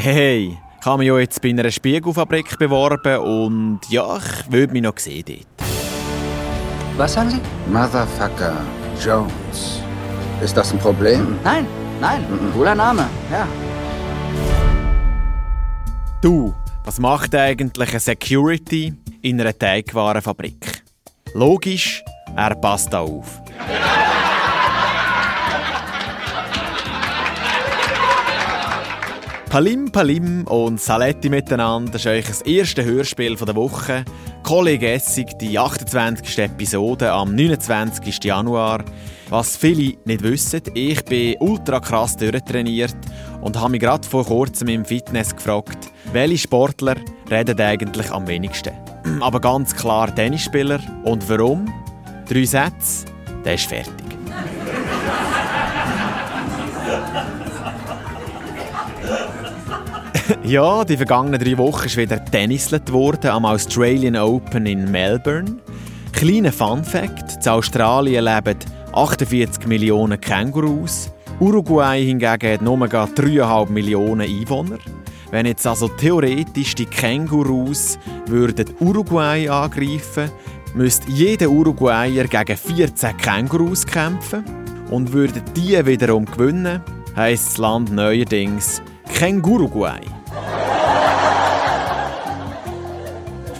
Hey, ich habe mich ja jetzt bei einer Spiegelfabrik beworben und ja, ich würde mich noch sehen dort. Was sagen Sie? Motherfucker Jones. Ist das ein Problem? Nein, nein, cooler Name, ja. Du, was macht eigentlich ein Security in einer Teigwarenfabrik? Logisch, er passt auf. Palim Palim und Saletti miteinander ist euch das erste Hörspiel der Woche. Kollege Essig, die 28. Episode am 29. Januar. Was viele nicht wissen, ich bin ultra krass durchtrainiert und habe mich gerade vor kurzem im Fitness gefragt, welche Sportler reden eigentlich am wenigsten. Aber ganz klar Tennisspieler. Und warum? Drei Sätze, der ist fertig. Ja, die vergangenen drei Wochen ist wieder tennislet worden am Australian Open in Melbourne. Kleiner Fun Fact: In Australien leben 48 Millionen Kängurus. Uruguay hingegen hat nur 3,5 Millionen Einwohner. Wenn jetzt also theoretisch die Kängurus würden Uruguay angreifen, müsste jeder Uruguayer gegen 14 Kängurus kämpfen und würden die wiederum gewinnen, heisst das Land neuerdings Känguruguay.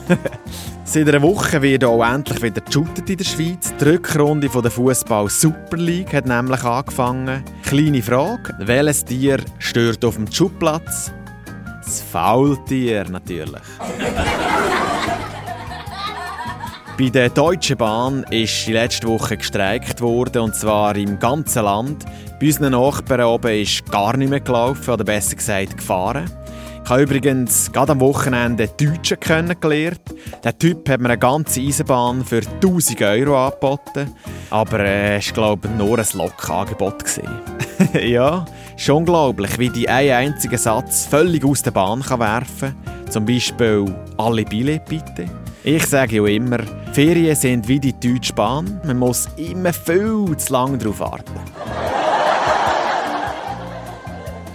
Seit einer Woche wird auch endlich wieder geshootet in der Schweiz. Die Rückrunde der Fußball Super League hat nämlich angefangen. Kleine Frage: Welches Tier stört auf dem Schubplatz? Das Faultier natürlich. Bei der Deutschen Bahn ist die letzte Woche gestreikt worden, und zwar im ganzen Land. Bei unseren Nachbarn oben ist gar nicht mehr gelaufen, oder besser gesagt gefahren. Ich habe übrigens gerade am Wochenende einen Deutschen kennengelernt. Der Typ hat mir eine ganze Eisenbahn für 1000 Euro angeboten. Aber äh, es war, glaube ich, nur ein Lokangebot. ja, ist unglaublich, wie die einen einzigen Satz völlig aus der Bahn kann werfen kann. Zum Beispiel «Alle Billett bitte». Ich sage ja immer, Ferien sind wie die Deutsche Bahn. Man muss immer viel zu lange darauf warten.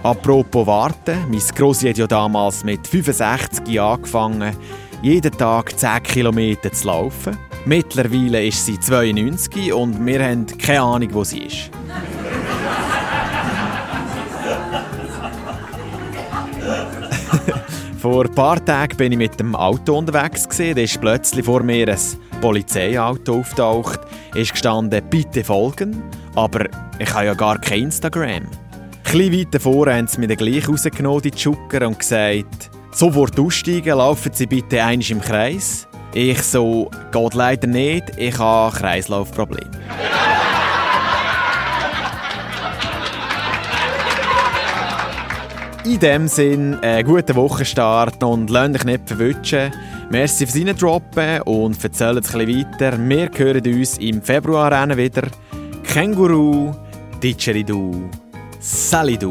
Apropos warten, mein Grossi hat ja damals mit 65 Jahren angefangen, jeden Tag 10 Kilometer zu laufen. Mittlerweile ist sie 92 und wir haben keine Ahnung, wo sie ist. Vor ein paar Tagen bin ich mit dem Auto unterwegs. Da ist plötzlich vor mir ein Polizeiauto auftaucht. ist gestanden, bitte folgen. Aber ich habe ja gar kein Instagram. Ein weiter vorne haben sie mir dann gleich rausgenommen, die Schucker, und gesagt, sofort aussteigen, laufen Sie bitte einisch im Kreis. Ich so, geht leider nicht, ich habe Kreislaufprobleme. In dem Sinn, einen guten Wochenstart und lasst euch nicht verwünschen. Merci fürs Reindroppen und erzählt es ein bisschen weiter. Wir hören uns im Februar wieder. Känguru, Ditscheridu, Salidu.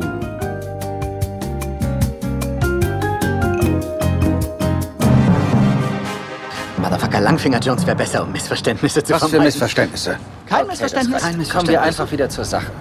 Motherfucker Langfinger Jones wäre besser, um Missverständnisse zu Was für vermeiden. Missverständnisse? Kein Missverständnis? das Kein. Missverständnis. Kommen wir einfach wieder zur Sache.